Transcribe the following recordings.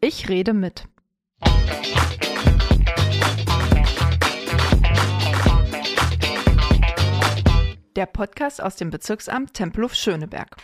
Ich rede mit. Der Podcast aus dem Bezirksamt Tempelhof-Schöneberg.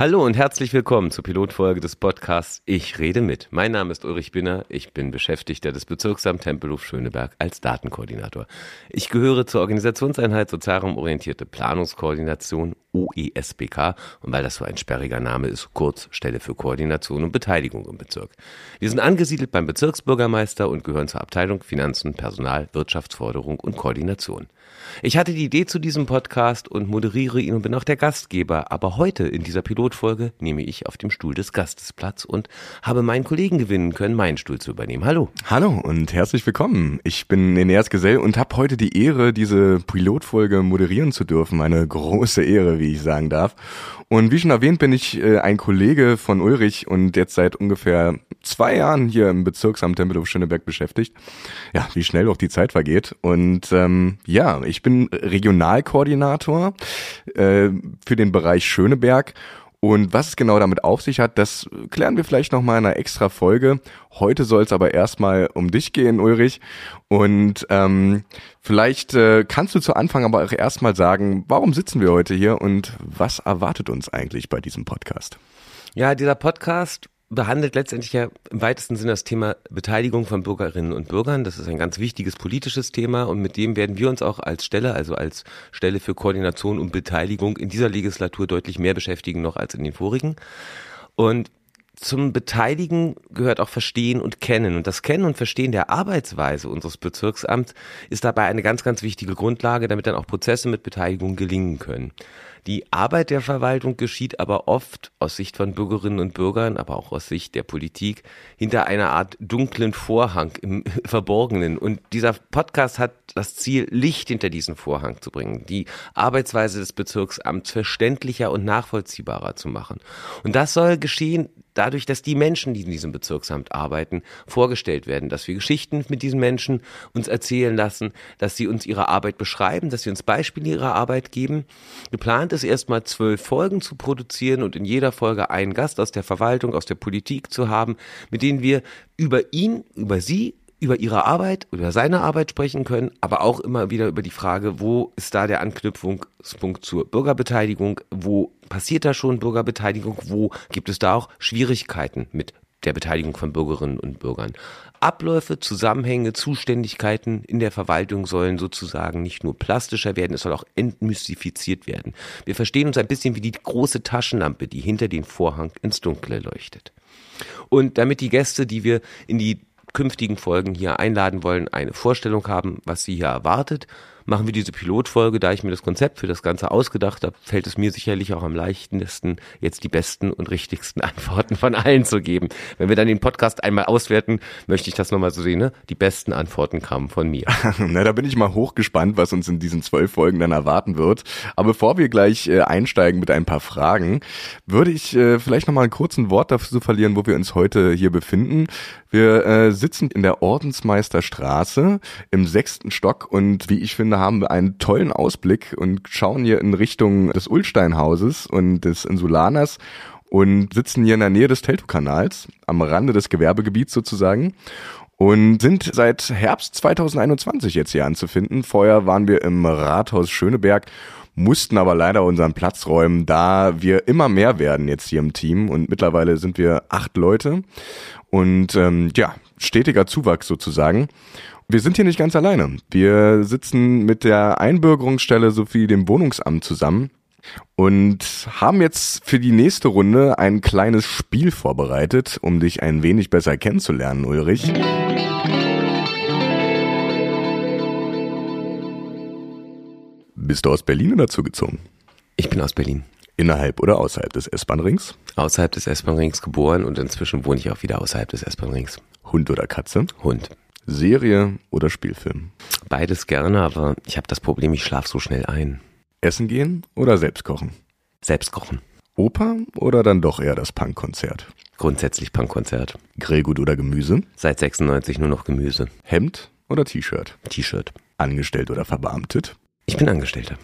Hallo und herzlich willkommen zur Pilotfolge des Podcasts Ich rede mit. Mein Name ist Ulrich Binner, ich bin Beschäftigter des Bezirksamts Tempelhof Schöneberg als Datenkoordinator. Ich gehöre zur Organisationseinheit Sozialraumorientierte Planungskoordination OESBK und weil das so ein sperriger Name ist, kurz Stelle für Koordination und Beteiligung im Bezirk. Wir sind angesiedelt beim Bezirksbürgermeister und gehören zur Abteilung Finanzen, Personal, Wirtschaftsförderung und Koordination. Ich hatte die Idee zu diesem Podcast und moderiere ihn und bin auch der Gastgeber, aber heute in dieser Pilotfolge nehme ich auf dem Stuhl des Gastes Platz und habe meinen Kollegen gewinnen können, meinen Stuhl zu übernehmen. Hallo. Hallo und herzlich willkommen. Ich bin Eneas Gesell und habe heute die Ehre, diese Pilotfolge moderieren zu dürfen. Eine große Ehre, wie ich sagen darf. Und wie schon erwähnt, bin ich äh, ein Kollege von Ulrich und jetzt seit ungefähr zwei Jahren hier im Bezirksamt Tempelhof Schöneberg beschäftigt. Ja, wie schnell auch die Zeit vergeht. Und ähm, ja, ich bin Regionalkoordinator äh, für den Bereich Schöneberg und was es genau damit auf sich hat, das klären wir vielleicht nochmal in einer extra Folge. Heute soll es aber erstmal um dich gehen, Ulrich. Und ähm, vielleicht äh, kannst du zu Anfang aber auch erstmal sagen, warum sitzen wir heute hier und was erwartet uns eigentlich bei diesem Podcast? Ja, dieser Podcast behandelt letztendlich ja im weitesten Sinne das Thema Beteiligung von Bürgerinnen und Bürgern. Das ist ein ganz wichtiges politisches Thema und mit dem werden wir uns auch als Stelle, also als Stelle für Koordination und Beteiligung in dieser Legislatur deutlich mehr beschäftigen noch als in den vorigen. Und zum Beteiligen gehört auch Verstehen und Kennen. Und das Kennen und Verstehen der Arbeitsweise unseres Bezirksamts ist dabei eine ganz, ganz wichtige Grundlage, damit dann auch Prozesse mit Beteiligung gelingen können. Die Arbeit der Verwaltung geschieht aber oft aus Sicht von Bürgerinnen und Bürgern, aber auch aus Sicht der Politik hinter einer Art dunklen Vorhang im Verborgenen. Und dieser Podcast hat das Ziel, Licht hinter diesen Vorhang zu bringen, die Arbeitsweise des Bezirksamts verständlicher und nachvollziehbarer zu machen. Und das soll geschehen dadurch, dass die Menschen, die in diesem Bezirksamt arbeiten, vorgestellt werden, dass wir Geschichten mit diesen Menschen uns erzählen lassen, dass sie uns ihre Arbeit beschreiben, dass sie uns Beispiele ihrer Arbeit geben. Geplant ist erstmal zwölf Folgen zu produzieren und in jeder Folge einen Gast aus der Verwaltung, aus der Politik zu haben, mit denen wir über ihn, über sie über ihre Arbeit, über seine Arbeit sprechen können, aber auch immer wieder über die Frage, wo ist da der Anknüpfungspunkt zur Bürgerbeteiligung, wo passiert da schon Bürgerbeteiligung, wo gibt es da auch Schwierigkeiten mit der Beteiligung von Bürgerinnen und Bürgern. Abläufe, Zusammenhänge, Zuständigkeiten in der Verwaltung sollen sozusagen nicht nur plastischer werden, es soll auch entmystifiziert werden. Wir verstehen uns ein bisschen wie die große Taschenlampe, die hinter den Vorhang ins Dunkle leuchtet. Und damit die Gäste, die wir in die künftigen Folgen hier einladen wollen, eine Vorstellung haben, was sie hier erwartet machen wir diese Pilotfolge. Da ich mir das Konzept für das Ganze ausgedacht habe, fällt es mir sicherlich auch am leichtesten, jetzt die besten und richtigsten Antworten von allen zu geben. Wenn wir dann den Podcast einmal auswerten, möchte ich das nochmal so sehen. Ne? Die besten Antworten kamen von mir. Na, da bin ich mal hochgespannt, was uns in diesen zwölf Folgen dann erwarten wird. Aber bevor wir gleich äh, einsteigen mit ein paar Fragen, würde ich äh, vielleicht nochmal einen kurzen Wort dafür verlieren, wo wir uns heute hier befinden. Wir äh, sitzen in der Ordensmeisterstraße im sechsten Stock und wie ich finde, haben wir einen tollen Ausblick und schauen hier in Richtung des Ulsteinhauses und des Insulaners und sitzen hier in der Nähe des Teltow-Kanals, am Rande des Gewerbegebiets sozusagen und sind seit Herbst 2021 jetzt hier anzufinden. Vorher waren wir im Rathaus Schöneberg, mussten aber leider unseren Platz räumen, da wir immer mehr werden jetzt hier im Team und mittlerweile sind wir acht Leute und ähm, ja, stetiger Zuwachs sozusagen. Wir sind hier nicht ganz alleine. Wir sitzen mit der Einbürgerungsstelle sowie dem Wohnungsamt zusammen und haben jetzt für die nächste Runde ein kleines Spiel vorbereitet, um dich ein wenig besser kennenzulernen, Ulrich. Bist du aus Berlin oder zugezogen? Ich bin aus Berlin. Innerhalb oder außerhalb des S-Bahn-Rings? Außerhalb des S-Bahn-Rings geboren und inzwischen wohne ich auch wieder außerhalb des S-Bahn-Rings. Hund oder Katze? Hund. Serie oder Spielfilm? Beides gerne, aber ich habe das Problem, ich schlafe so schnell ein. Essen gehen oder selbst kochen? Selbst kochen. Oper oder dann doch eher das Punkkonzert? Grundsätzlich Punkkonzert. Grillgut oder Gemüse? Seit 96 nur noch Gemüse. Hemd oder T-Shirt? T-Shirt. Angestellt oder verbeamtet? Ich bin Angestellter.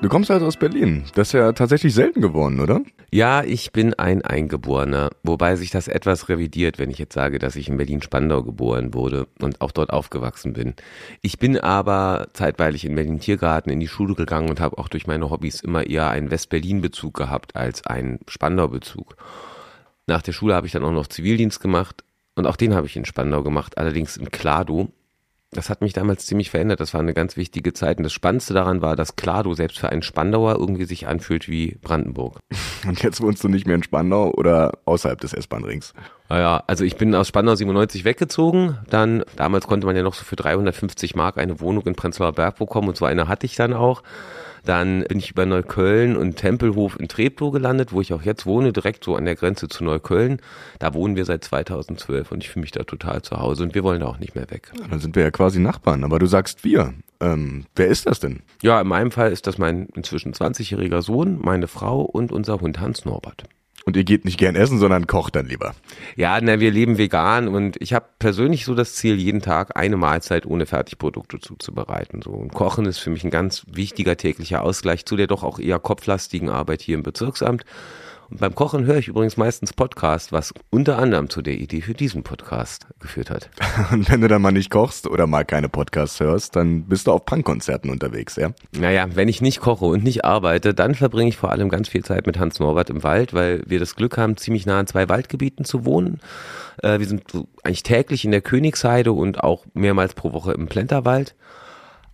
Du kommst also aus Berlin. Das ist ja tatsächlich selten geworden, oder? Ja, ich bin ein Eingeborener, wobei sich das etwas revidiert, wenn ich jetzt sage, dass ich in Berlin-Spandau geboren wurde und auch dort aufgewachsen bin. Ich bin aber zeitweilig in Berlin-Tiergarten in die Schule gegangen und habe auch durch meine Hobbys immer eher einen West-Berlin-Bezug gehabt als einen Spandau-Bezug. Nach der Schule habe ich dann auch noch Zivildienst gemacht und auch den habe ich in Spandau gemacht, allerdings in Klado das hat mich damals ziemlich verändert. Das war eine ganz wichtige Zeit. Und das Spannendste daran war, dass Klado selbst für einen Spandauer irgendwie sich anfühlt wie Brandenburg. Und jetzt wohnst du nicht mehr in Spandau oder außerhalb des S-Bahn-Rings? Naja, also ich bin aus Spandau 97 weggezogen. Dann, damals konnte man ja noch so für 350 Mark eine Wohnung in Prenzlauer Berg bekommen. Und so eine hatte ich dann auch. Dann bin ich über Neukölln und Tempelhof in Treptow gelandet, wo ich auch jetzt wohne, direkt so an der Grenze zu Neukölln. Da wohnen wir seit 2012 und ich fühle mich da total zu Hause und wir wollen da auch nicht mehr weg. Ja, dann sind wir ja quasi Nachbarn, aber du sagst wir. Ähm, wer ist das denn? Ja, in meinem Fall ist das mein inzwischen 20-jähriger Sohn, meine Frau und unser Hund Hans Norbert. Und ihr geht nicht gern essen, sondern kocht dann lieber. Ja, na, wir leben vegan und ich habe persönlich so das Ziel, jeden Tag eine Mahlzeit ohne Fertigprodukte zuzubereiten. So und Kochen ist für mich ein ganz wichtiger täglicher Ausgleich zu der doch auch eher kopflastigen Arbeit hier im Bezirksamt. Und beim Kochen höre ich übrigens meistens Podcast, was unter anderem zu der Idee für diesen Podcast geführt hat. Und wenn du dann mal nicht kochst oder mal keine Podcasts hörst, dann bist du auf Punkkonzerten unterwegs, ja? Naja, wenn ich nicht koche und nicht arbeite, dann verbringe ich vor allem ganz viel Zeit mit Hans Norbert im Wald, weil wir das Glück haben, ziemlich nah an zwei Waldgebieten zu wohnen. Äh, wir sind eigentlich täglich in der Königsheide und auch mehrmals pro Woche im Plenterwald.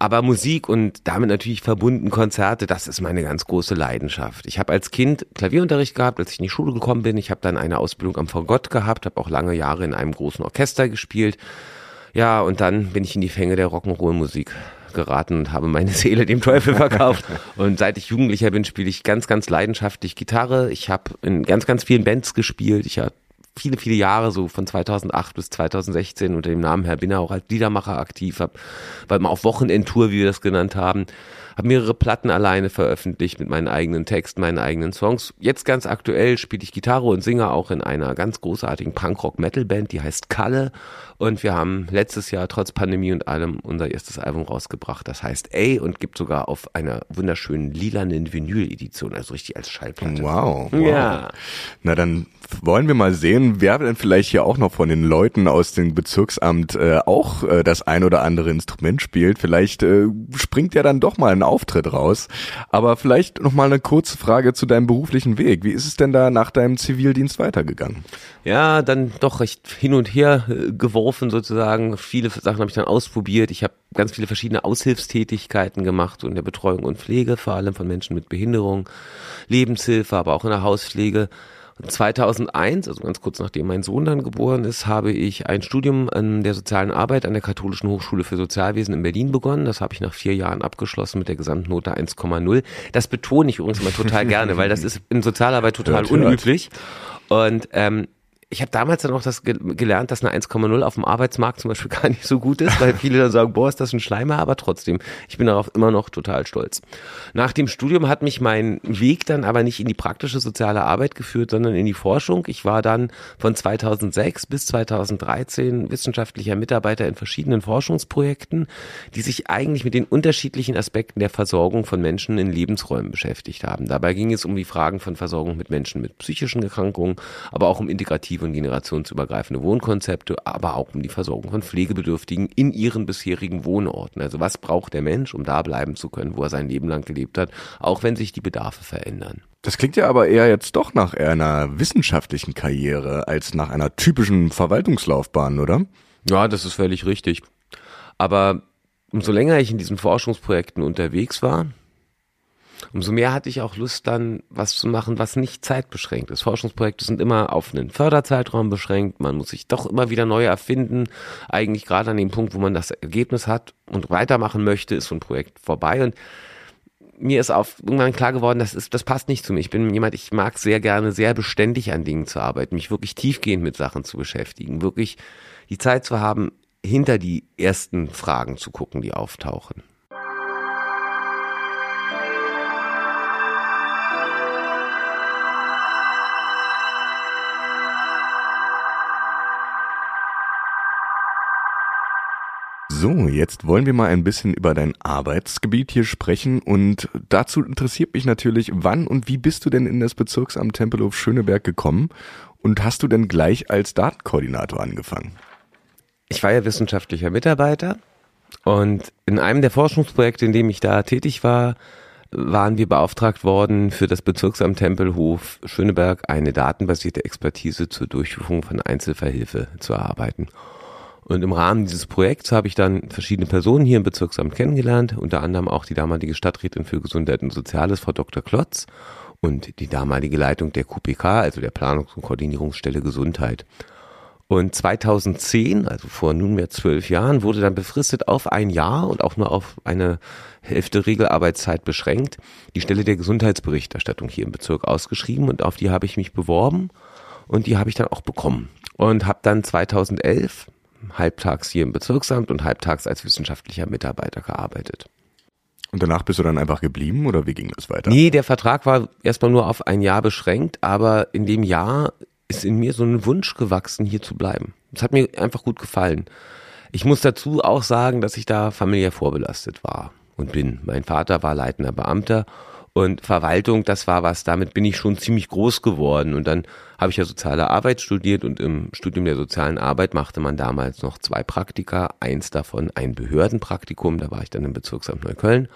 Aber Musik und damit natürlich verbunden Konzerte, das ist meine ganz große Leidenschaft. Ich habe als Kind Klavierunterricht gehabt, als ich in die Schule gekommen bin. Ich habe dann eine Ausbildung am Fagott gehabt, habe auch lange Jahre in einem großen Orchester gespielt. Ja, und dann bin ich in die Fänge der Rock'n'Roll-Musik geraten und habe meine Seele dem Teufel verkauft. Und seit ich Jugendlicher bin, spiele ich ganz, ganz leidenschaftlich Gitarre. Ich habe in ganz, ganz vielen Bands gespielt. Ich habe viele, viele Jahre, so von 2008 bis 2016 unter dem Namen Herr Binner auch als Liedermacher aktiv, hab, war mal auf Wochenendtour, wie wir das genannt haben, habe mehrere Platten alleine veröffentlicht mit meinen eigenen Texten, meinen eigenen Songs. Jetzt ganz aktuell spiele ich Gitarre und singe auch in einer ganz großartigen Punkrock-Metal-Band, die heißt Kalle. Und wir haben letztes Jahr trotz Pandemie und allem unser erstes Album rausgebracht. Das heißt A und gibt sogar auf einer wunderschönen lilanen Vinyl-Edition, also richtig als Schallplatte. Wow, wow. Ja. Na dann wollen wir mal sehen, wer denn vielleicht hier auch noch von den Leuten aus dem Bezirksamt äh, auch äh, das ein oder andere Instrument spielt. Vielleicht äh, springt ja dann doch mal ein Auftritt raus. Aber vielleicht noch mal eine kurze Frage zu deinem beruflichen Weg. Wie ist es denn da nach deinem Zivildienst weitergegangen? Ja, dann doch recht hin und her äh, geworfen sozusagen. Viele Sachen habe ich dann ausprobiert. Ich habe ganz viele verschiedene Aushilfstätigkeiten gemacht, in der Betreuung und Pflege, vor allem von Menschen mit Behinderung, Lebenshilfe, aber auch in der Hauspflege. 2001, also ganz kurz nachdem mein Sohn dann geboren ist, habe ich ein Studium an der sozialen Arbeit an der Katholischen Hochschule für Sozialwesen in Berlin begonnen. Das habe ich nach vier Jahren abgeschlossen mit der Gesamtnote 1,0. Das betone ich übrigens immer total gerne, weil das ist in Sozialarbeit total hört, unüblich. Und ähm, ich habe damals dann auch das ge gelernt, dass eine 1,0 auf dem Arbeitsmarkt zum Beispiel gar nicht so gut ist, weil viele dann sagen, boah, ist das ein Schleimer, aber trotzdem, ich bin darauf immer noch total stolz. Nach dem Studium hat mich mein Weg dann aber nicht in die praktische soziale Arbeit geführt, sondern in die Forschung. Ich war dann von 2006 bis 2013 wissenschaftlicher Mitarbeiter in verschiedenen Forschungsprojekten, die sich eigentlich mit den unterschiedlichen Aspekten der Versorgung von Menschen in Lebensräumen beschäftigt haben. Dabei ging es um die Fragen von Versorgung mit Menschen mit psychischen Erkrankungen, aber auch um integrative und generationsübergreifende Wohnkonzepte, aber auch um die Versorgung von Pflegebedürftigen in ihren bisherigen Wohnorten. Also was braucht der Mensch, um da bleiben zu können, wo er sein Leben lang gelebt hat, auch wenn sich die Bedarfe verändern. Das klingt ja aber eher jetzt doch nach einer wissenschaftlichen Karriere als nach einer typischen Verwaltungslaufbahn, oder? Ja, das ist völlig richtig. Aber umso länger ich in diesen Forschungsprojekten unterwegs war, umso mehr hatte ich auch Lust dann was zu machen, was nicht zeitbeschränkt ist. Forschungsprojekte sind immer auf einen Förderzeitraum beschränkt. Man muss sich doch immer wieder neu erfinden. Eigentlich gerade an dem Punkt, wo man das Ergebnis hat und weitermachen möchte, ist so ein Projekt vorbei und mir ist auf irgendwann klar geworden, das ist, das passt nicht zu mir. Ich bin jemand, ich mag sehr gerne sehr beständig an Dingen zu arbeiten, mich wirklich tiefgehend mit Sachen zu beschäftigen, wirklich die Zeit zu haben, hinter die ersten Fragen zu gucken, die auftauchen. So, jetzt wollen wir mal ein bisschen über dein Arbeitsgebiet hier sprechen und dazu interessiert mich natürlich, wann und wie bist du denn in das Bezirksamt Tempelhof Schöneberg gekommen und hast du denn gleich als Datenkoordinator angefangen? Ich war ja wissenschaftlicher Mitarbeiter und in einem der Forschungsprojekte, in dem ich da tätig war, waren wir beauftragt worden, für das Bezirksamt Tempelhof Schöneberg eine datenbasierte Expertise zur Durchführung von Einzelverhilfe zu erarbeiten. Und im Rahmen dieses Projekts habe ich dann verschiedene Personen hier im Bezirksamt kennengelernt, unter anderem auch die damalige Stadträtin für Gesundheit und Soziales, Frau Dr. Klotz, und die damalige Leitung der QPK, also der Planungs- und Koordinierungsstelle Gesundheit. Und 2010, also vor nunmehr zwölf Jahren, wurde dann befristet auf ein Jahr und auch nur auf eine Hälfte Regelarbeitszeit beschränkt, die Stelle der Gesundheitsberichterstattung hier im Bezirk ausgeschrieben und auf die habe ich mich beworben und die habe ich dann auch bekommen und habe dann 2011 halbtags hier im Bezirksamt und halbtags als wissenschaftlicher Mitarbeiter gearbeitet. Und danach bist du dann einfach geblieben oder wie ging das weiter? Nee, der Vertrag war erstmal nur auf ein Jahr beschränkt, aber in dem Jahr ist in mir so ein Wunsch gewachsen, hier zu bleiben. Es hat mir einfach gut gefallen. Ich muss dazu auch sagen, dass ich da familiär vorbelastet war und bin. Mein Vater war leitender Beamter und Verwaltung, das war was, damit bin ich schon ziemlich groß geworden. Und dann habe ich ja soziale Arbeit studiert und im Studium der sozialen Arbeit machte man damals noch zwei Praktika. Eins davon ein Behördenpraktikum, da war ich dann im Bezirksamt Neukölln.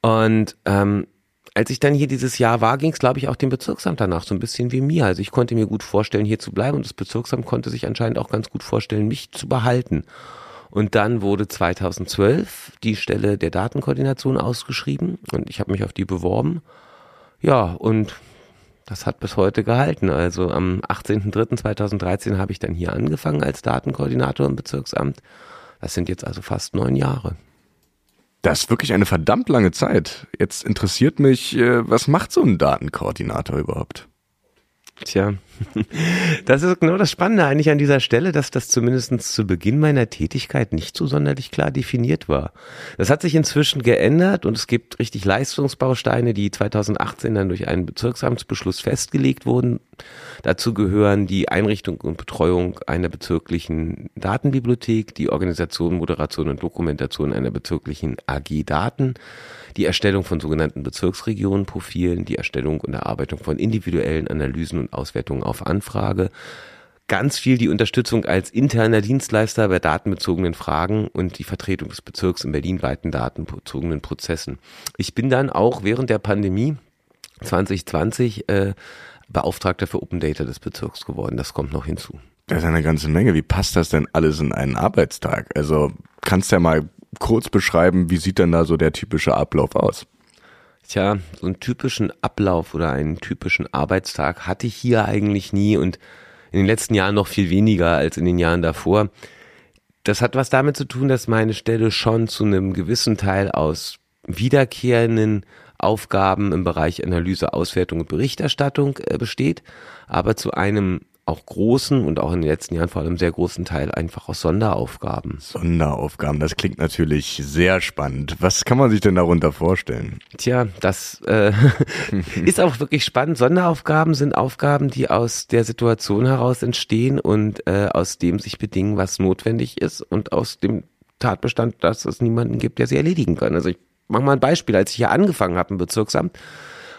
Und ähm, als ich dann hier dieses Jahr war, ging es, glaube ich, auch dem Bezirksamt danach so ein bisschen wie mir. Also ich konnte mir gut vorstellen, hier zu bleiben und das Bezirksamt konnte sich anscheinend auch ganz gut vorstellen, mich zu behalten. Und dann wurde 2012 die Stelle der Datenkoordination ausgeschrieben und ich habe mich auf die beworben. Ja, und das hat bis heute gehalten. Also am 18.03.2013 habe ich dann hier angefangen als Datenkoordinator im Bezirksamt. Das sind jetzt also fast neun Jahre. Das ist wirklich eine verdammt lange Zeit. Jetzt interessiert mich, äh, was macht so ein Datenkoordinator überhaupt? Tja, das ist genau das Spannende eigentlich an dieser Stelle, dass das zumindest zu Beginn meiner Tätigkeit nicht so sonderlich klar definiert war. Das hat sich inzwischen geändert und es gibt richtig Leistungsbausteine, die 2018 dann durch einen Bezirksamtsbeschluss festgelegt wurden. Dazu gehören die Einrichtung und Betreuung einer bezirklichen Datenbibliothek, die Organisation, Moderation und Dokumentation einer bezirklichen AG Daten, die Erstellung von sogenannten Bezirksregionenprofilen, die Erstellung und Erarbeitung von individuellen Analysen und Auswertungen auf Anfrage, ganz viel die Unterstützung als interner Dienstleister bei datenbezogenen Fragen und die Vertretung des Bezirks in berlinweiten datenbezogenen Prozessen. Ich bin dann auch während der Pandemie 2020 äh, Beauftragter für Open Data des Bezirks geworden. Das kommt noch hinzu. Das ist eine ganze Menge. Wie passt das denn alles in einen Arbeitstag? Also kannst du ja mal kurz beschreiben, wie sieht denn da so der typische Ablauf aus? Tja, so einen typischen Ablauf oder einen typischen Arbeitstag hatte ich hier eigentlich nie und in den letzten Jahren noch viel weniger als in den Jahren davor. Das hat was damit zu tun, dass meine Stelle schon zu einem gewissen Teil aus wiederkehrenden Aufgaben im Bereich Analyse, Auswertung und Berichterstattung äh, besteht, aber zu einem auch großen und auch in den letzten Jahren vor allem sehr großen Teil einfach aus Sonderaufgaben. Sonderaufgaben, das klingt natürlich sehr spannend. Was kann man sich denn darunter vorstellen? Tja, das äh, ist auch wirklich spannend. Sonderaufgaben sind Aufgaben, die aus der Situation heraus entstehen und äh, aus dem sich bedingen, was notwendig ist und aus dem Tatbestand, dass es niemanden gibt, der sie erledigen kann. Also ich mache mal ein Beispiel. Als ich hier angefangen habe im Bezirksamt,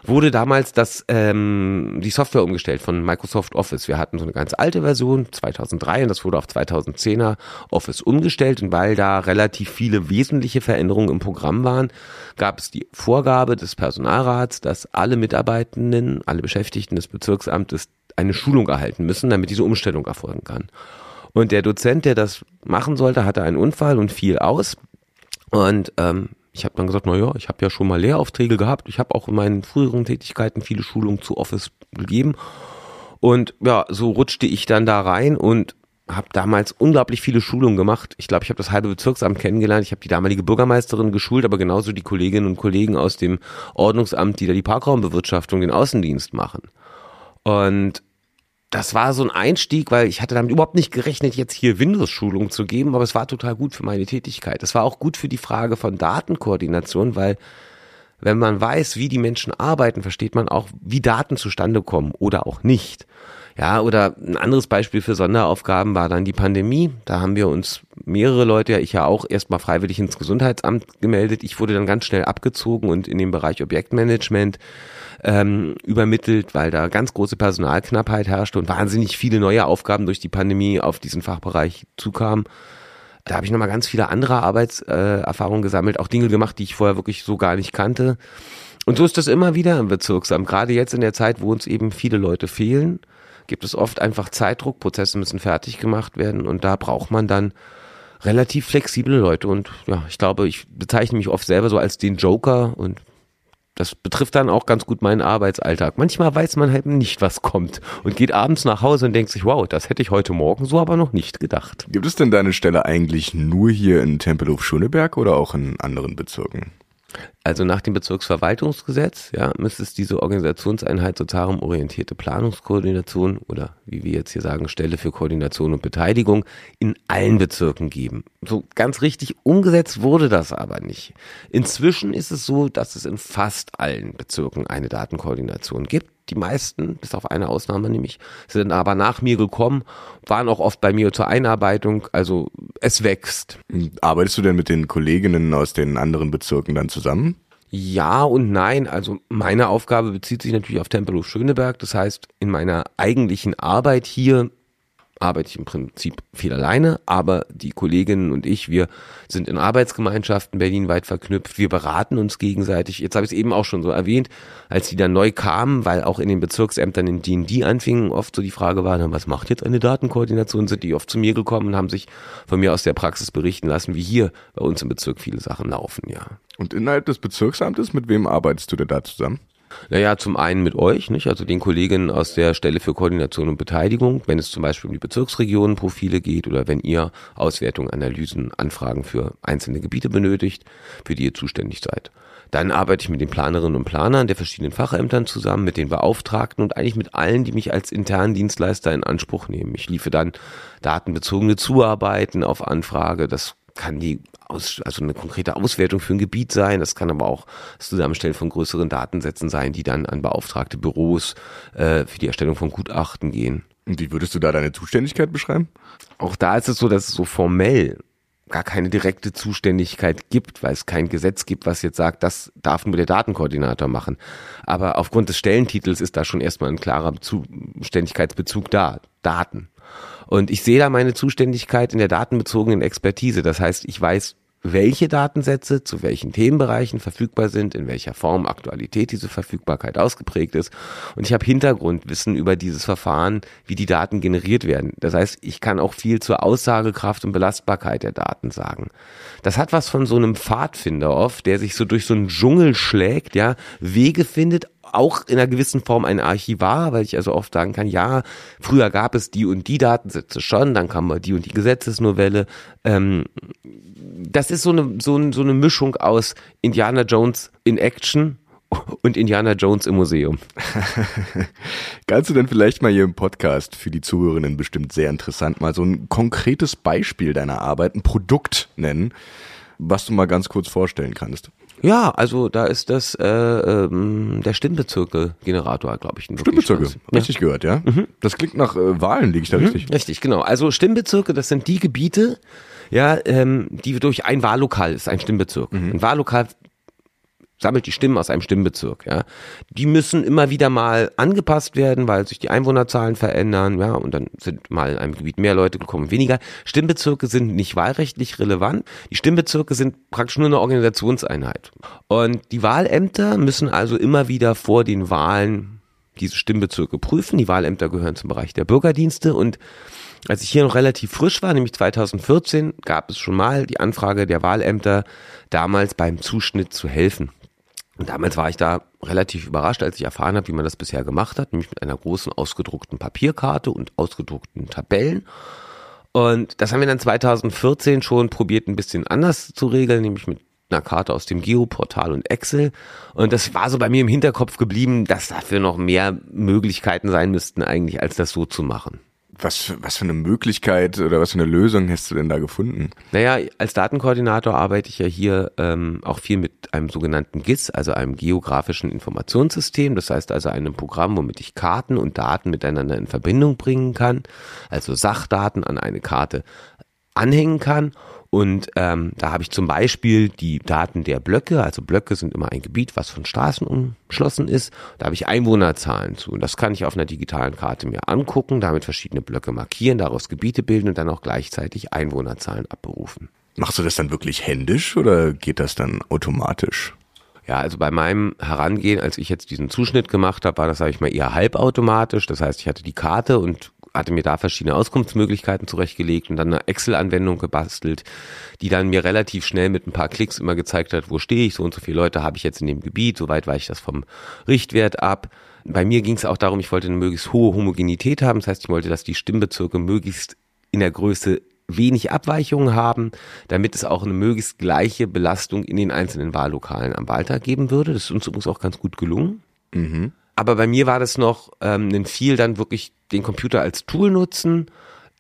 wurde damals das, ähm, die Software umgestellt von Microsoft Office. Wir hatten so eine ganz alte Version, 2003, und das wurde auf 2010er Office umgestellt. Und weil da relativ viele wesentliche Veränderungen im Programm waren, gab es die Vorgabe des Personalrats, dass alle Mitarbeitenden, alle Beschäftigten des Bezirksamtes eine Schulung erhalten müssen, damit diese Umstellung erfolgen kann. Und der Dozent, der das machen sollte, hatte einen Unfall und fiel aus. Und ähm, ich habe dann gesagt, na ja, ich habe ja schon mal Lehraufträge gehabt. Ich habe auch in meinen früheren Tätigkeiten viele Schulungen zu Office gegeben. Und ja, so rutschte ich dann da rein und habe damals unglaublich viele Schulungen gemacht. Ich glaube, ich habe das halbe Bezirksamt kennengelernt. Ich habe die damalige Bürgermeisterin geschult, aber genauso die Kolleginnen und Kollegen aus dem Ordnungsamt, die da die Parkraumbewirtschaftung, den Außendienst machen. Und das war so ein Einstieg, weil ich hatte damit überhaupt nicht gerechnet, jetzt hier Windows-Schulung zu geben, aber es war total gut für meine Tätigkeit. Es war auch gut für die Frage von Datenkoordination, weil wenn man weiß, wie die Menschen arbeiten, versteht man auch, wie Daten zustande kommen oder auch nicht. Ja, oder ein anderes Beispiel für Sonderaufgaben war dann die Pandemie. Da haben wir uns mehrere Leute, ja ich ja auch, erstmal freiwillig ins Gesundheitsamt gemeldet. Ich wurde dann ganz schnell abgezogen und in den Bereich Objektmanagement ähm, übermittelt, weil da ganz große Personalknappheit herrschte und wahnsinnig viele neue Aufgaben durch die Pandemie auf diesen Fachbereich zukamen. Da habe ich nochmal ganz viele andere Arbeitserfahrungen äh, gesammelt, auch Dinge gemacht, die ich vorher wirklich so gar nicht kannte. Und so ist das immer wieder im Bezirksamt. Gerade jetzt in der Zeit, wo uns eben viele Leute fehlen, gibt es oft einfach Zeitdruck, Prozesse müssen fertig gemacht werden und da braucht man dann relativ flexible Leute. Und ja, ich glaube, ich bezeichne mich oft selber so als den Joker und das betrifft dann auch ganz gut meinen Arbeitsalltag. Manchmal weiß man halt nicht, was kommt und geht abends nach Hause und denkt sich, wow, das hätte ich heute Morgen so aber noch nicht gedacht. Gibt es denn deine Stelle eigentlich nur hier in Tempelhof-Schöneberg oder auch in anderen Bezirken? Also nach dem Bezirksverwaltungsgesetz ja, müsste es diese Organisationseinheit sozialem orientierte Planungskoordination oder wie wir jetzt hier sagen, Stelle für Koordination und Beteiligung in allen Bezirken geben. So ganz richtig umgesetzt wurde das aber nicht. Inzwischen ist es so, dass es in fast allen Bezirken eine Datenkoordination gibt die meisten, bis auf eine Ausnahme nämlich, sind aber nach mir gekommen, waren auch oft bei mir zur Einarbeitung, also es wächst. Arbeitest du denn mit den Kolleginnen aus den anderen Bezirken dann zusammen? Ja und nein. Also meine Aufgabe bezieht sich natürlich auf Tempelhof Schöneberg. Das heißt, in meiner eigentlichen Arbeit hier arbeite ich im Prinzip viel alleine, aber die Kolleginnen und ich, wir sind in Arbeitsgemeinschaften berlinweit verknüpft, wir beraten uns gegenseitig. Jetzt habe ich es eben auch schon so erwähnt, als die dann neu kamen, weil auch in den Bezirksämtern in D&D anfingen, oft so die Frage war, was macht jetzt eine Datenkoordination, sind die oft zu mir gekommen und haben sich von mir aus der Praxis berichten lassen, wie hier bei uns im Bezirk viele Sachen laufen, ja. Und innerhalb des Bezirksamtes, mit wem arbeitest du denn da zusammen? Naja, zum einen mit euch, nicht? also den Kolleginnen aus der Stelle für Koordination und Beteiligung, wenn es zum Beispiel um die Bezirksregionenprofile geht oder wenn ihr Auswertungen, Analysen, Anfragen für einzelne Gebiete benötigt, für die ihr zuständig seid. Dann arbeite ich mit den Planerinnen und Planern der verschiedenen Fachämtern zusammen, mit den Beauftragten und eigentlich mit allen, die mich als internen Dienstleister in Anspruch nehmen. Ich liefere dann datenbezogene Zuarbeiten auf Anfrage. Das kann die aus, also eine konkrete Auswertung für ein Gebiet sein. Das kann aber auch das Zusammenstellen von größeren Datensätzen sein, die dann an beauftragte Büros äh, für die Erstellung von Gutachten gehen. Und wie würdest du da deine Zuständigkeit beschreiben? Auch da ist es so, dass es so formell gar keine direkte Zuständigkeit gibt, weil es kein Gesetz gibt, was jetzt sagt, das darf nur der Datenkoordinator machen. Aber aufgrund des Stellentitels ist da schon erstmal ein klarer Zuständigkeitsbezug da. Daten. Und ich sehe da meine Zuständigkeit in der datenbezogenen Expertise. Das heißt, ich weiß, welche Datensätze zu welchen Themenbereichen verfügbar sind, in welcher Form Aktualität diese Verfügbarkeit ausgeprägt ist. Und ich habe Hintergrundwissen über dieses Verfahren, wie die Daten generiert werden. Das heißt, ich kann auch viel zur Aussagekraft und Belastbarkeit der Daten sagen. Das hat was von so einem Pfadfinder oft, der sich so durch so einen Dschungel schlägt, ja, Wege findet, auch in einer gewissen Form ein Archivar, weil ich also oft sagen kann, ja, früher gab es die und die Datensätze schon, dann kam mal die und die Gesetzesnovelle. Ähm, das ist so eine, so, so eine Mischung aus Indiana Jones in Action und Indiana Jones im Museum. Kannst du denn vielleicht mal hier im Podcast für die Zuhörerinnen bestimmt sehr interessant mal so ein konkretes Beispiel deiner Arbeit, ein Produkt nennen, was du mal ganz kurz vorstellen kannst? Ja, also da ist das äh, ähm, der Stimmbezirke-Generator, glaube ich. Stimmbezirke, richtig ja. gehört, ja. Mhm. Das klingt nach äh, Wahlen, liege ich da mhm. richtig? Richtig, genau. Also Stimmbezirke, das sind die Gebiete, ja, ähm, die durch ein Wahllokal ist, ein Stimmbezirk. Mhm. Ein Wahllokal sammelt die Stimmen aus einem Stimmbezirk, ja. Die müssen immer wieder mal angepasst werden, weil sich die Einwohnerzahlen verändern, ja, und dann sind mal in einem Gebiet mehr Leute gekommen, weniger. Stimmbezirke sind nicht wahlrechtlich relevant. Die Stimmbezirke sind praktisch nur eine Organisationseinheit. Und die Wahlämter müssen also immer wieder vor den Wahlen diese Stimmbezirke prüfen. Die Wahlämter gehören zum Bereich der Bürgerdienste und als ich hier noch relativ frisch war, nämlich 2014, gab es schon mal die Anfrage der Wahlämter, damals beim Zuschnitt zu helfen. Und damals war ich da relativ überrascht, als ich erfahren habe, wie man das bisher gemacht hat, nämlich mit einer großen ausgedruckten Papierkarte und ausgedruckten Tabellen. Und das haben wir dann 2014 schon probiert, ein bisschen anders zu regeln, nämlich mit einer Karte aus dem Geoportal und Excel. Und das war so bei mir im Hinterkopf geblieben, dass dafür noch mehr Möglichkeiten sein müssten eigentlich, als das so zu machen. Was für, was für eine Möglichkeit oder was für eine Lösung hast du denn da gefunden? Naja, als Datenkoordinator arbeite ich ja hier ähm, auch viel mit einem sogenannten GIS, also einem geografischen Informationssystem. Das heißt also einem Programm, womit ich Karten und Daten miteinander in Verbindung bringen kann, also Sachdaten an eine Karte anhängen kann und ähm, da habe ich zum Beispiel die Daten der Blöcke, also Blöcke sind immer ein Gebiet, was von Straßen umschlossen ist. Da habe ich Einwohnerzahlen zu. Und das kann ich auf einer digitalen Karte mir angucken, damit verschiedene Blöcke markieren, daraus Gebiete bilden und dann auch gleichzeitig Einwohnerzahlen abberufen. Machst du das dann wirklich händisch oder geht das dann automatisch? Ja, also bei meinem Herangehen, als ich jetzt diesen Zuschnitt gemacht habe, war das, sage ich mal, eher halbautomatisch. Das heißt, ich hatte die Karte und hatte mir da verschiedene Auskunftsmöglichkeiten zurechtgelegt und dann eine Excel-Anwendung gebastelt, die dann mir relativ schnell mit ein paar Klicks immer gezeigt hat, wo stehe ich, so und so viele Leute habe ich jetzt in dem Gebiet, so weit weiche ich das vom Richtwert ab. Bei mir ging es auch darum, ich wollte eine möglichst hohe Homogenität haben, das heißt, ich wollte, dass die Stimmbezirke möglichst in der Größe wenig Abweichungen haben, damit es auch eine möglichst gleiche Belastung in den einzelnen Wahllokalen am Wahltag geben würde. Das ist uns übrigens auch ganz gut gelungen. Mhm. Aber bei mir war das noch ähm, ein viel dann wirklich den Computer als Tool nutzen,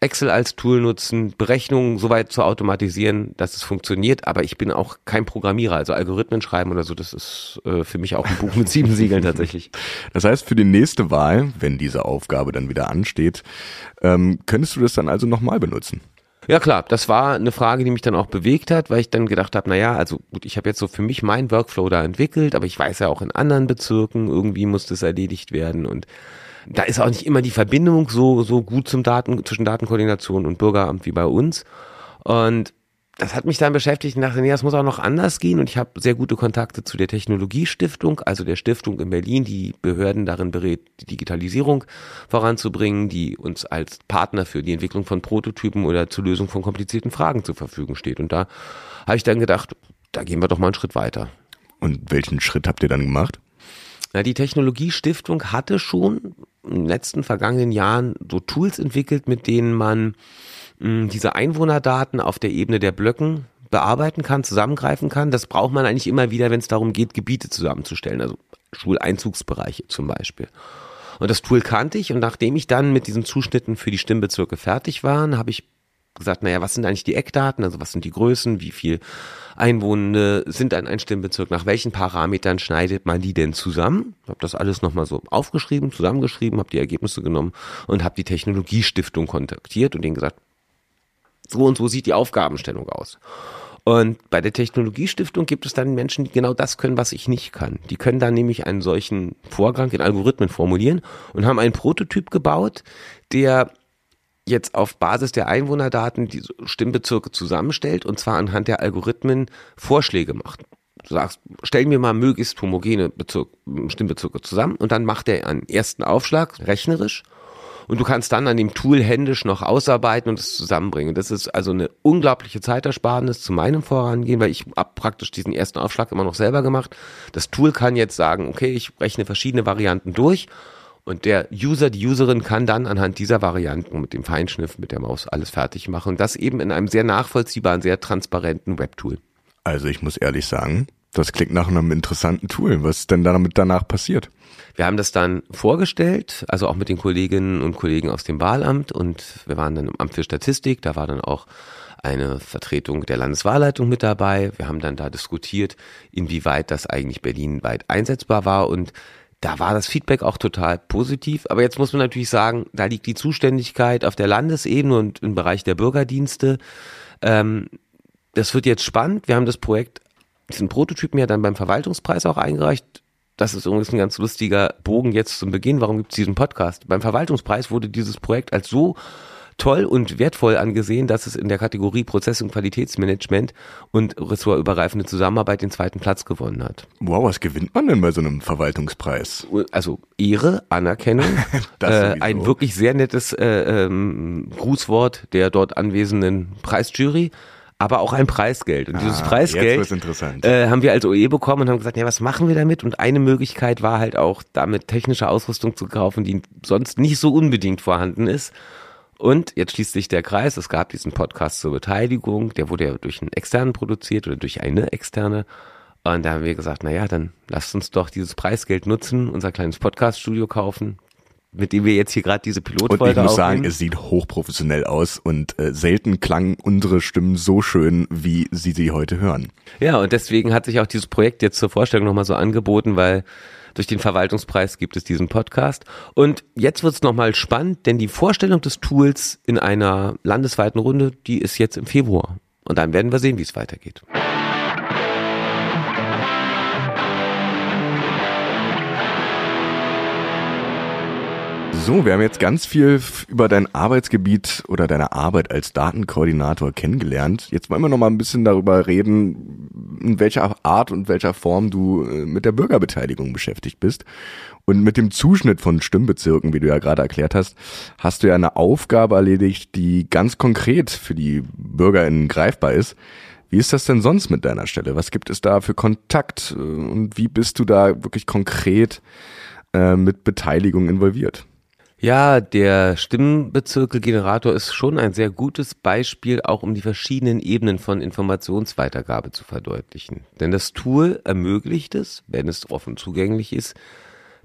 Excel als Tool nutzen, Berechnungen so weit zu automatisieren, dass es funktioniert. Aber ich bin auch kein Programmierer, also Algorithmen schreiben oder so, das ist äh, für mich auch ein Buch mit sieben Siegeln tatsächlich. Das heißt, für die nächste Wahl, wenn diese Aufgabe dann wieder ansteht, ähm, könntest du das dann also nochmal benutzen? Ja klar, das war eine Frage, die mich dann auch bewegt hat, weil ich dann gedacht habe, naja, also gut, ich habe jetzt so für mich meinen Workflow da entwickelt, aber ich weiß ja auch in anderen Bezirken, irgendwie muss das erledigt werden und da ist auch nicht immer die Verbindung so, so gut zum Daten, zwischen Datenkoordination und Bürgeramt wie bei uns. Und das hat mich dann beschäftigt und dachte, nee, das muss auch noch anders gehen. Und ich habe sehr gute Kontakte zu der Technologiestiftung, also der Stiftung in Berlin, die Behörden darin berät, die Digitalisierung voranzubringen, die uns als Partner für die Entwicklung von Prototypen oder zur Lösung von komplizierten Fragen zur Verfügung steht. Und da habe ich dann gedacht, da gehen wir doch mal einen Schritt weiter. Und welchen Schritt habt ihr dann gemacht? Na, die Technologiestiftung hatte schon in den letzten vergangenen Jahren so Tools entwickelt, mit denen man diese Einwohnerdaten auf der Ebene der Blöcken bearbeiten kann, zusammengreifen kann. Das braucht man eigentlich immer wieder, wenn es darum geht, Gebiete zusammenzustellen, also Schuleinzugsbereiche zum Beispiel. Und das Tool kannte ich und nachdem ich dann mit diesen Zuschnitten für die Stimmbezirke fertig war, habe ich gesagt, naja, was sind eigentlich die Eckdaten, also was sind die Größen, wie viel Einwohner sind an ein Stimmbezirk, nach welchen Parametern schneidet man die denn zusammen? Habe das alles nochmal so aufgeschrieben, zusammengeschrieben, habe die Ergebnisse genommen und habe die Technologiestiftung kontaktiert und denen gesagt, so und so sieht die Aufgabenstellung aus. Und bei der Technologiestiftung gibt es dann Menschen, die genau das können, was ich nicht kann. Die können dann nämlich einen solchen Vorgang in Algorithmen formulieren und haben einen Prototyp gebaut, der jetzt auf Basis der Einwohnerdaten die Stimmbezirke zusammenstellt und zwar anhand der Algorithmen Vorschläge macht. Du sagst, stell mir mal möglichst homogene Bezirk, Stimmbezirke zusammen und dann macht er einen ersten Aufschlag rechnerisch und du kannst dann an dem Tool händisch noch ausarbeiten und es zusammenbringen. Das ist also eine unglaubliche Zeitersparnis zu meinem Vorangehen, weil ich habe praktisch diesen ersten Aufschlag immer noch selber gemacht. Das Tool kann jetzt sagen, okay, ich rechne verschiedene Varianten durch und der User, die Userin kann dann anhand dieser Varianten mit dem Feinschniff, mit der Maus alles fertig machen. Und das eben in einem sehr nachvollziehbaren, sehr transparenten Webtool. Also ich muss ehrlich sagen, das klingt nach einem interessanten Tool. Was ist denn damit danach passiert? Wir haben das dann vorgestellt, also auch mit den Kolleginnen und Kollegen aus dem Wahlamt und wir waren dann im Amt für Statistik, da war dann auch eine Vertretung der Landeswahlleitung mit dabei. Wir haben dann da diskutiert, inwieweit das eigentlich berlinweit einsetzbar war und da war das Feedback auch total positiv. Aber jetzt muss man natürlich sagen, da liegt die Zuständigkeit auf der Landesebene und im Bereich der Bürgerdienste. Ähm, das wird jetzt spannend. Wir haben das Projekt, diesen Prototypen ja dann beim Verwaltungspreis auch eingereicht das ist übrigens ein ganz lustiger Bogen jetzt zum Beginn. Warum gibt es diesen Podcast? Beim Verwaltungspreis wurde dieses Projekt als so toll und wertvoll angesehen, dass es in der Kategorie Prozess- und Qualitätsmanagement und ressortübergreifende Zusammenarbeit den zweiten Platz gewonnen hat. Wow, was gewinnt man denn bei so einem Verwaltungspreis? Also Ehre, Anerkennung, äh, ein wirklich sehr nettes äh, ähm, Grußwort der dort anwesenden Preisjury aber auch ein Preisgeld. Und dieses ah, Preisgeld äh, haben wir als OE bekommen und haben gesagt, ja, was machen wir damit? Und eine Möglichkeit war halt auch, damit technische Ausrüstung zu kaufen, die sonst nicht so unbedingt vorhanden ist. Und jetzt schließt sich der Kreis. Es gab diesen Podcast zur Beteiligung. Der wurde ja durch einen externen produziert oder durch eine externe. Und da haben wir gesagt, naja, dann lasst uns doch dieses Preisgeld nutzen, unser kleines Podcast-Studio kaufen, mit dem wir jetzt hier gerade diese Pilotfolge Und ich muss aufnehmen. sagen, es sieht hochprofessionell aus und äh, selten klangen unsere Stimmen so schön, wie Sie sie heute hören. Ja, und deswegen hat sich auch dieses Projekt jetzt zur Vorstellung nochmal so angeboten, weil durch den Verwaltungspreis gibt es diesen Podcast. Und jetzt wird es nochmal spannend, denn die Vorstellung des Tools in einer landesweiten Runde, die ist jetzt im Februar. Und dann werden wir sehen, wie es weitergeht. So, wir haben jetzt ganz viel über dein Arbeitsgebiet oder deine Arbeit als Datenkoordinator kennengelernt. Jetzt wollen wir noch mal ein bisschen darüber reden, in welcher Art und welcher Form du äh, mit der Bürgerbeteiligung beschäftigt bist. Und mit dem Zuschnitt von Stimmbezirken, wie du ja gerade erklärt hast, hast du ja eine Aufgabe erledigt, die ganz konkret für die BürgerInnen greifbar ist. Wie ist das denn sonst mit deiner Stelle? Was gibt es da für Kontakt äh, und wie bist du da wirklich konkret äh, mit Beteiligung involviert? Ja, der Stimmbezirke-Generator ist schon ein sehr gutes Beispiel, auch um die verschiedenen Ebenen von Informationsweitergabe zu verdeutlichen. Denn das Tool ermöglicht es, wenn es offen zugänglich ist,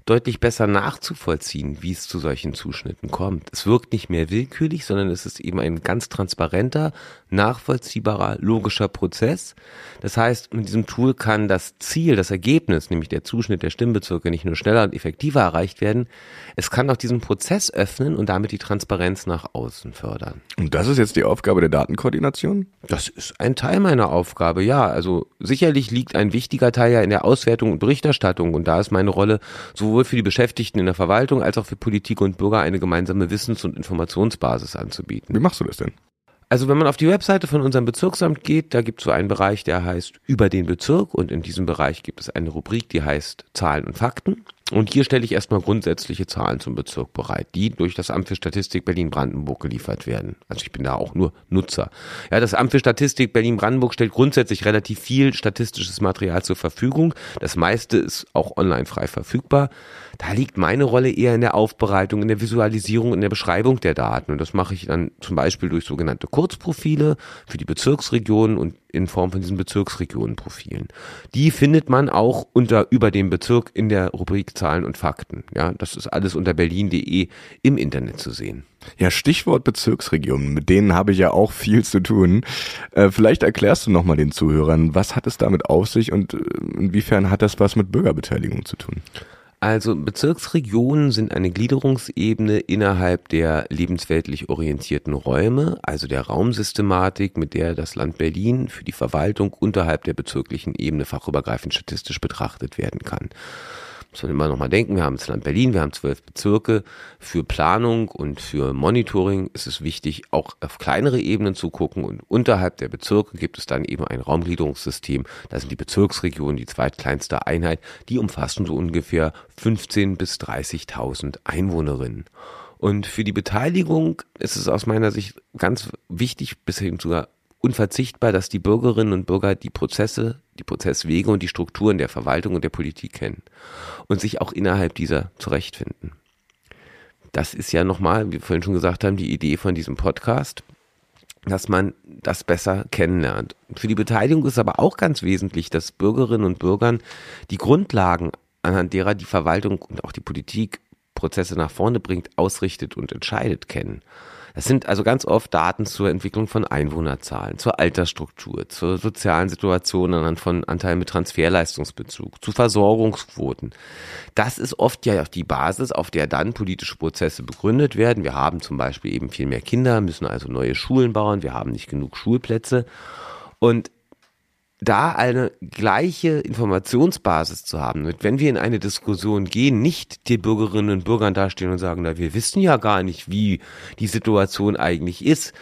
deutlich besser nachzuvollziehen, wie es zu solchen Zuschnitten kommt. Es wirkt nicht mehr willkürlich, sondern es ist eben ein ganz transparenter, nachvollziehbarer, logischer Prozess. Das heißt, mit diesem Tool kann das Ziel, das Ergebnis, nämlich der Zuschnitt der Stimmbezirke nicht nur schneller und effektiver erreicht werden, es kann auch diesen Prozess öffnen und damit die Transparenz nach außen fördern. Und das ist jetzt die Aufgabe der Datenkoordination? Das ist ein Teil meiner Aufgabe, ja. Also sicherlich liegt ein wichtiger Teil ja in der Auswertung und Berichterstattung und da ist meine Rolle sowohl für die Beschäftigten in der Verwaltung als auch für Politik und Bürger eine gemeinsame Wissens- und Informationsbasis anzubieten. Wie machst du das denn? Also wenn man auf die Webseite von unserem Bezirksamt geht, da gibt es so einen Bereich, der heißt über den Bezirk und in diesem Bereich gibt es eine Rubrik, die heißt Zahlen und Fakten. Und hier stelle ich erstmal grundsätzliche Zahlen zum Bezirk bereit, die durch das Amt für Statistik Berlin-Brandenburg geliefert werden. Also ich bin da auch nur Nutzer. Ja, das Amt für Statistik Berlin-Brandenburg stellt grundsätzlich relativ viel statistisches Material zur Verfügung. Das meiste ist auch online frei verfügbar. Da liegt meine Rolle eher in der Aufbereitung, in der Visualisierung, in der Beschreibung der Daten. Und das mache ich dann zum Beispiel durch sogenannte Kurzprofile für die Bezirksregionen und in Form von diesen Bezirksregionenprofilen. Die findet man auch unter über dem Bezirk in der Rubrik Zahlen und Fakten. Ja, das ist alles unter berlin.de im Internet zu sehen. Ja, Stichwort Bezirksregionen, mit denen habe ich ja auch viel zu tun. Äh, vielleicht erklärst du nochmal den Zuhörern, was hat es damit auf sich und äh, inwiefern hat das was mit Bürgerbeteiligung zu tun? Also Bezirksregionen sind eine Gliederungsebene innerhalb der lebensweltlich orientierten Räume, also der Raumsystematik, mit der das Land Berlin für die Verwaltung unterhalb der bezirklichen Ebene fachübergreifend statistisch betrachtet werden kann. Muss man immer noch mal denken, wir haben das Land Berlin, wir haben zwölf Bezirke. Für Planung und für Monitoring ist es wichtig, auch auf kleinere Ebenen zu gucken und unterhalb der Bezirke gibt es dann eben ein Raumgliederungssystem. Da sind die Bezirksregionen die zweitkleinste Einheit, die umfassen so ungefähr 15 bis 30.000 Einwohnerinnen. Und für die Beteiligung ist es aus meiner Sicht ganz wichtig, bis hin sogar unverzichtbar, dass die Bürgerinnen und Bürger die Prozesse, die Prozesswege und die Strukturen der Verwaltung und der Politik kennen und sich auch innerhalb dieser zurechtfinden. Das ist ja nochmal, wie wir vorhin schon gesagt haben, die Idee von diesem Podcast, dass man das besser kennenlernt. Für die Beteiligung ist aber auch ganz wesentlich, dass Bürgerinnen und Bürgern die Grundlagen, anhand derer die Verwaltung und auch die Politik Prozesse nach vorne bringt, ausrichtet und entscheidet, kennen. Das sind also ganz oft Daten zur Entwicklung von Einwohnerzahlen, zur Altersstruktur, zur sozialen Situation anhand von Anteilen mit Transferleistungsbezug, zu Versorgungsquoten. Das ist oft ja auch die Basis, auf der dann politische Prozesse begründet werden. Wir haben zum Beispiel eben viel mehr Kinder, müssen also neue Schulen bauen, wir haben nicht genug Schulplätze. Und da eine gleiche Informationsbasis zu haben. Und wenn wir in eine Diskussion gehen, nicht die Bürgerinnen und Bürgern dastehen und sagen, na, wir wissen ja gar nicht, wie die Situation eigentlich ist.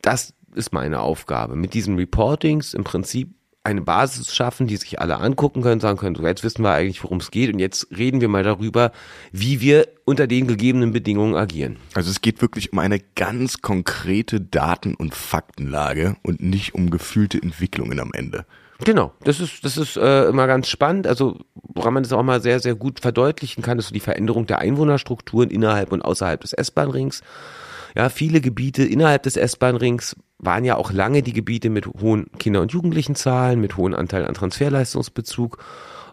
Das ist meine Aufgabe. Mit diesen Reportings im Prinzip eine Basis schaffen, die sich alle angucken können, sagen können, so jetzt wissen wir eigentlich, worum es geht und jetzt reden wir mal darüber, wie wir unter den gegebenen Bedingungen agieren. Also es geht wirklich um eine ganz konkrete Daten- und Faktenlage und nicht um gefühlte Entwicklungen am Ende. Genau, das ist, das ist äh, immer ganz spannend. Also, woran man das auch mal sehr, sehr gut verdeutlichen kann, ist so die Veränderung der Einwohnerstrukturen innerhalb und außerhalb des S-Bahn-Rings. Ja, viele Gebiete innerhalb des S-Bahn-Rings waren ja auch lange die Gebiete mit hohen Kinder- und Jugendlichenzahlen, mit hohem Anteil an Transferleistungsbezug.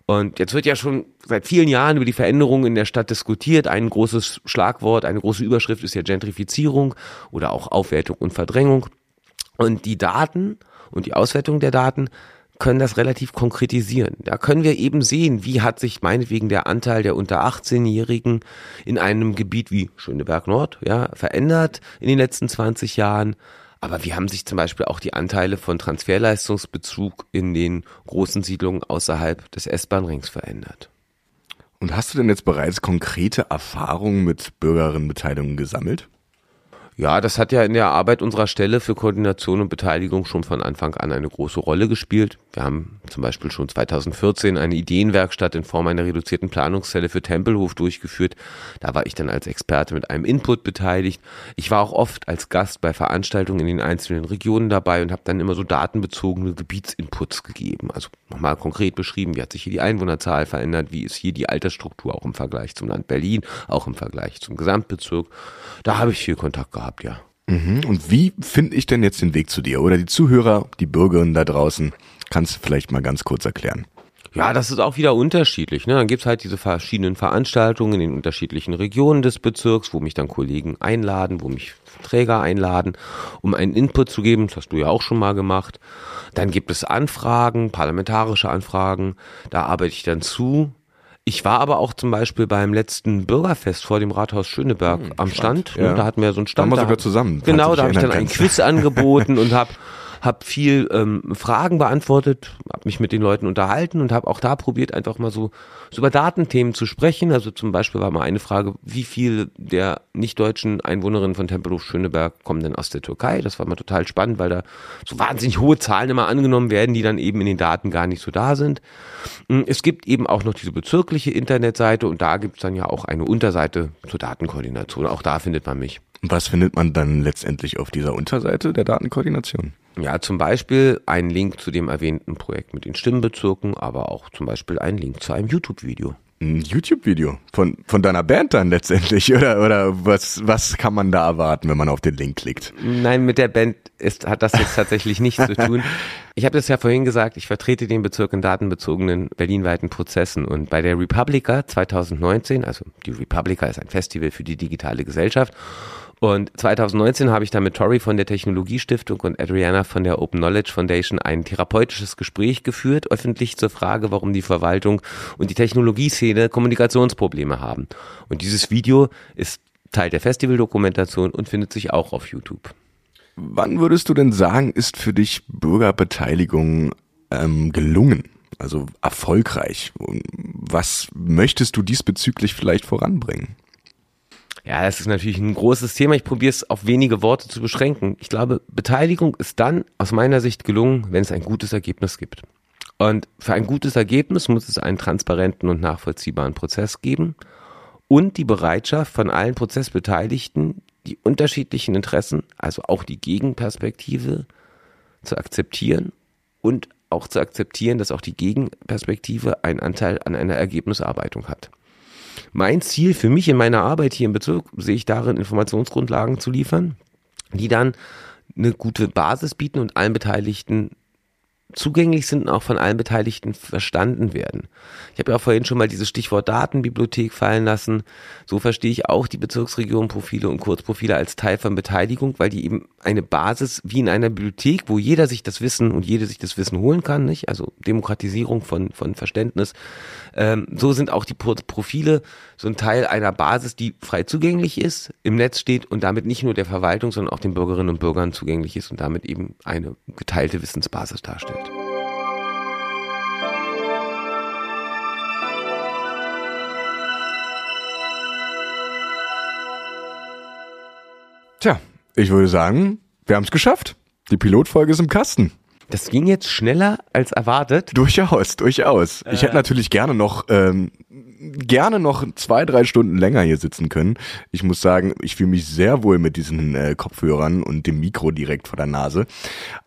Und jetzt wird ja schon seit vielen Jahren über die Veränderungen in der Stadt diskutiert. Ein großes Schlagwort, eine große Überschrift ist ja Gentrifizierung oder auch Aufwertung und Verdrängung. Und die Daten und die Auswertung der Daten können das relativ konkretisieren. Da können wir eben sehen, wie hat sich meinetwegen der Anteil der unter 18-Jährigen in einem Gebiet wie Schöneberg Nord ja, verändert in den letzten 20 Jahren. Aber wie haben sich zum Beispiel auch die Anteile von Transferleistungsbezug in den großen Siedlungen außerhalb des S-Bahn-Rings verändert? Und hast du denn jetzt bereits konkrete Erfahrungen mit Bürgerinnenbeteiligung gesammelt? Ja, das hat ja in der Arbeit unserer Stelle für Koordination und Beteiligung schon von Anfang an eine große Rolle gespielt. Wir haben zum Beispiel schon 2014 eine Ideenwerkstatt in Form einer reduzierten Planungszelle für Tempelhof durchgeführt. Da war ich dann als Experte mit einem Input beteiligt. Ich war auch oft als Gast bei Veranstaltungen in den einzelnen Regionen dabei und habe dann immer so datenbezogene Gebietsinputs gegeben. Also nochmal konkret beschrieben, wie hat sich hier die Einwohnerzahl verändert, wie ist hier die Altersstruktur auch im Vergleich zum Land Berlin, auch im Vergleich zum Gesamtbezirk. Da habe ich viel Kontakt gehabt gehabt, ja. Mhm. Und wie finde ich denn jetzt den Weg zu dir? Oder die Zuhörer, die Bürgerinnen da draußen, kannst du vielleicht mal ganz kurz erklären? Ja, das ist auch wieder unterschiedlich. Ne? Dann gibt's halt diese verschiedenen Veranstaltungen in den unterschiedlichen Regionen des Bezirks, wo mich dann Kollegen einladen, wo mich Träger einladen, um einen Input zu geben. Das hast du ja auch schon mal gemacht. Dann gibt es Anfragen, parlamentarische Anfragen. Da arbeite ich dann zu. Ich war aber auch zum Beispiel beim letzten Bürgerfest vor dem Rathaus Schöneberg hm, am Stand. Ne? Ja. Da hatten wir so einen Stand. Da haben wir sogar zusammen. Genau, da habe ich dann ein Quiz angeboten und habe habe viel ähm, Fragen beantwortet, habe mich mit den Leuten unterhalten und habe auch da probiert, einfach mal so, so über Datenthemen zu sprechen. Also zum Beispiel war mal eine Frage, wie viel der nicht-deutschen Einwohnerinnen von Tempelhof Schöneberg kommen denn aus der Türkei? Das war mal total spannend, weil da so wahnsinnig hohe Zahlen immer angenommen werden, die dann eben in den Daten gar nicht so da sind. Hm, es gibt eben auch noch diese bezirkliche Internetseite und da gibt es dann ja auch eine Unterseite zur Datenkoordination. Auch da findet man mich. Was findet man dann letztendlich auf dieser Unterseite der Datenkoordination? Ja, zum Beispiel ein Link zu dem erwähnten Projekt mit den Stimmenbezirken, aber auch zum Beispiel ein Link zu einem YouTube-Video. Ein YouTube-Video von, von deiner Band dann letztendlich, oder, oder was, was kann man da erwarten, wenn man auf den Link klickt? Nein, mit der Band ist, hat das jetzt tatsächlich nichts zu tun. Ich habe das ja vorhin gesagt, ich vertrete den Bezirk in datenbezogenen berlinweiten Prozessen und bei der Republica 2019, also die Republica ist ein Festival für die digitale Gesellschaft und 2019 habe ich da mit Tori von der Technologiestiftung und Adriana von der Open Knowledge Foundation ein therapeutisches Gespräch geführt, öffentlich zur Frage, warum die Verwaltung und die Technologieszene Kommunikationsprobleme haben. Und dieses Video ist Teil der Festivaldokumentation und findet sich auch auf YouTube. Wann würdest du denn sagen, ist für dich Bürgerbeteiligung ähm, gelungen? Also erfolgreich? Was möchtest du diesbezüglich vielleicht voranbringen? Ja, das ist natürlich ein großes Thema. Ich probiere es auf wenige Worte zu beschränken. Ich glaube, Beteiligung ist dann aus meiner Sicht gelungen, wenn es ein gutes Ergebnis gibt. Und für ein gutes Ergebnis muss es einen transparenten und nachvollziehbaren Prozess geben und die Bereitschaft von allen Prozessbeteiligten, die unterschiedlichen Interessen, also auch die Gegenperspektive zu akzeptieren und auch zu akzeptieren, dass auch die Gegenperspektive einen Anteil an einer Ergebnisarbeitung hat. Mein Ziel für mich in meiner Arbeit hier im Bezirk sehe ich darin, Informationsgrundlagen zu liefern, die dann eine gute Basis bieten und allen Beteiligten zugänglich sind und auch von allen Beteiligten verstanden werden. Ich habe ja auch vorhin schon mal dieses Stichwort Datenbibliothek fallen lassen. So verstehe ich auch die Bezirksregionprofile und Kurzprofile als Teil von Beteiligung, weil die eben eine Basis wie in einer Bibliothek, wo jeder sich das Wissen und jede sich das Wissen holen kann, nicht? Also Demokratisierung von, von Verständnis. Ähm, so sind auch die Profile so ein Teil einer Basis, die frei zugänglich ist, im Netz steht und damit nicht nur der Verwaltung, sondern auch den Bürgerinnen und Bürgern zugänglich ist und damit eben eine geteilte Wissensbasis darstellt. Tja, ich würde sagen, wir haben es geschafft. Die Pilotfolge ist im Kasten. Das ging jetzt schneller als erwartet. Durchaus, durchaus. Äh. Ich hätte äh. natürlich gerne noch ähm, gerne noch zwei, drei Stunden länger hier sitzen können. Ich muss sagen, ich fühle mich sehr wohl mit diesen äh, Kopfhörern und dem Mikro direkt vor der Nase.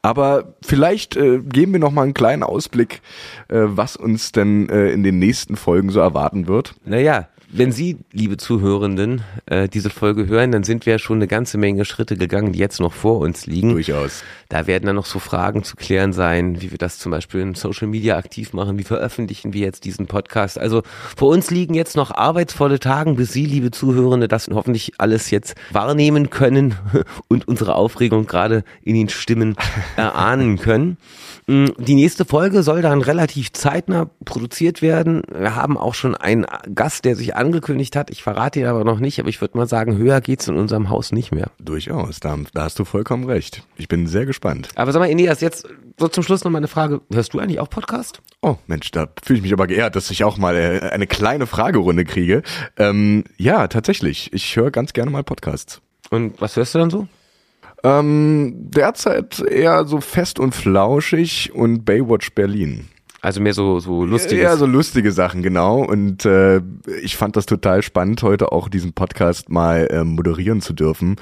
Aber vielleicht äh, geben wir noch mal einen kleinen Ausblick, äh, was uns denn äh, in den nächsten Folgen so erwarten wird. Naja, wenn Sie, liebe Zuhörenden, äh, diese Folge hören, dann sind wir schon eine ganze Menge Schritte gegangen, die jetzt noch vor uns liegen. Durchaus. Da werden dann noch so Fragen zu klären sein, wie wir das zum Beispiel in Social Media aktiv machen, wie veröffentlichen wir jetzt diesen Podcast. Also vor uns liegen jetzt noch arbeitsvolle Tagen, bis Sie, liebe Zuhörende, das hoffentlich alles jetzt wahrnehmen können und unsere Aufregung gerade in den Stimmen erahnen können. Mm, die nächste Folge soll dann relativ zeitnah produziert werden. Wir haben auch schon einen Gast, der sich angekündigt hat. Ich verrate ihn aber noch nicht, aber ich würde mal sagen, höher geht's in unserem Haus nicht mehr. Durchaus, da, da hast du vollkommen recht. Ich bin sehr gespannt. Aber sag mal, Inias, jetzt so zum Schluss noch mal eine Frage. Hörst du eigentlich auch Podcast? Oh Mensch, da fühle ich mich aber geehrt, dass ich auch mal äh, eine kleine Fragerunde kriege. Ähm, ja, tatsächlich. Ich höre ganz gerne mal Podcasts. Und was hörst du dann so? Ähm, derzeit eher so fest und flauschig und Baywatch Berlin. Also mehr so so lustige. Ja, so lustige Sachen, genau. Und äh, ich fand das total spannend, heute auch diesen Podcast mal äh, moderieren zu dürfen,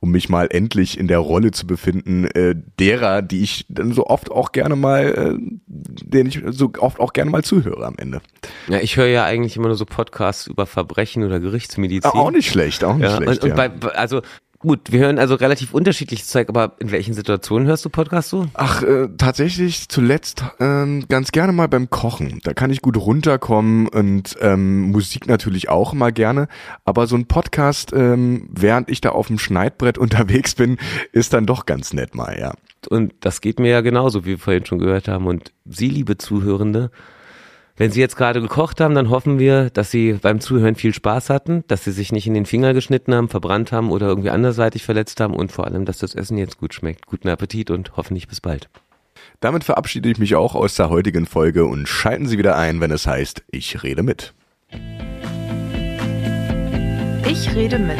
um mich mal endlich in der Rolle zu befinden, äh, derer, die ich dann so oft auch gerne mal, äh, denen ich so oft auch gerne mal zuhöre am Ende. Ja, ich höre ja eigentlich immer nur so Podcasts über Verbrechen oder Gerichtsmedizin. Auch nicht schlecht, auch nicht ja, schlecht. Und, und ja. bei, also Gut, wir hören also relativ unterschiedliches Zeug, aber in welchen Situationen hörst du Podcasts so? Ach, äh, tatsächlich zuletzt ähm, ganz gerne mal beim Kochen. Da kann ich gut runterkommen und ähm, Musik natürlich auch immer gerne. Aber so ein Podcast, ähm, während ich da auf dem Schneidbrett unterwegs bin, ist dann doch ganz nett mal, ja. Und das geht mir ja genauso, wie wir vorhin schon gehört haben. Und Sie, liebe Zuhörende, wenn Sie jetzt gerade gekocht haben, dann hoffen wir, dass Sie beim Zuhören viel Spaß hatten, dass Sie sich nicht in den Finger geschnitten haben, verbrannt haben oder irgendwie anderseitig verletzt haben und vor allem, dass das Essen jetzt gut schmeckt. Guten Appetit und hoffentlich bis bald. Damit verabschiede ich mich auch aus der heutigen Folge und schalten Sie wieder ein, wenn es heißt, ich rede mit. Ich rede mit.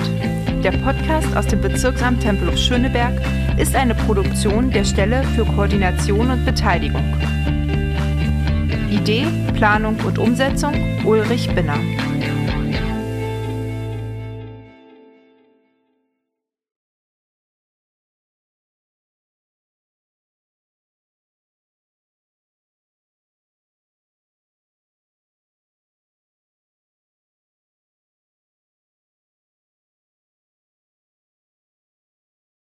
Der Podcast aus dem Bezirksamt Tempelhof Schöneberg ist eine Produktion der Stelle für Koordination und Beteiligung. Idee, Planung und Umsetzung Ulrich Binner.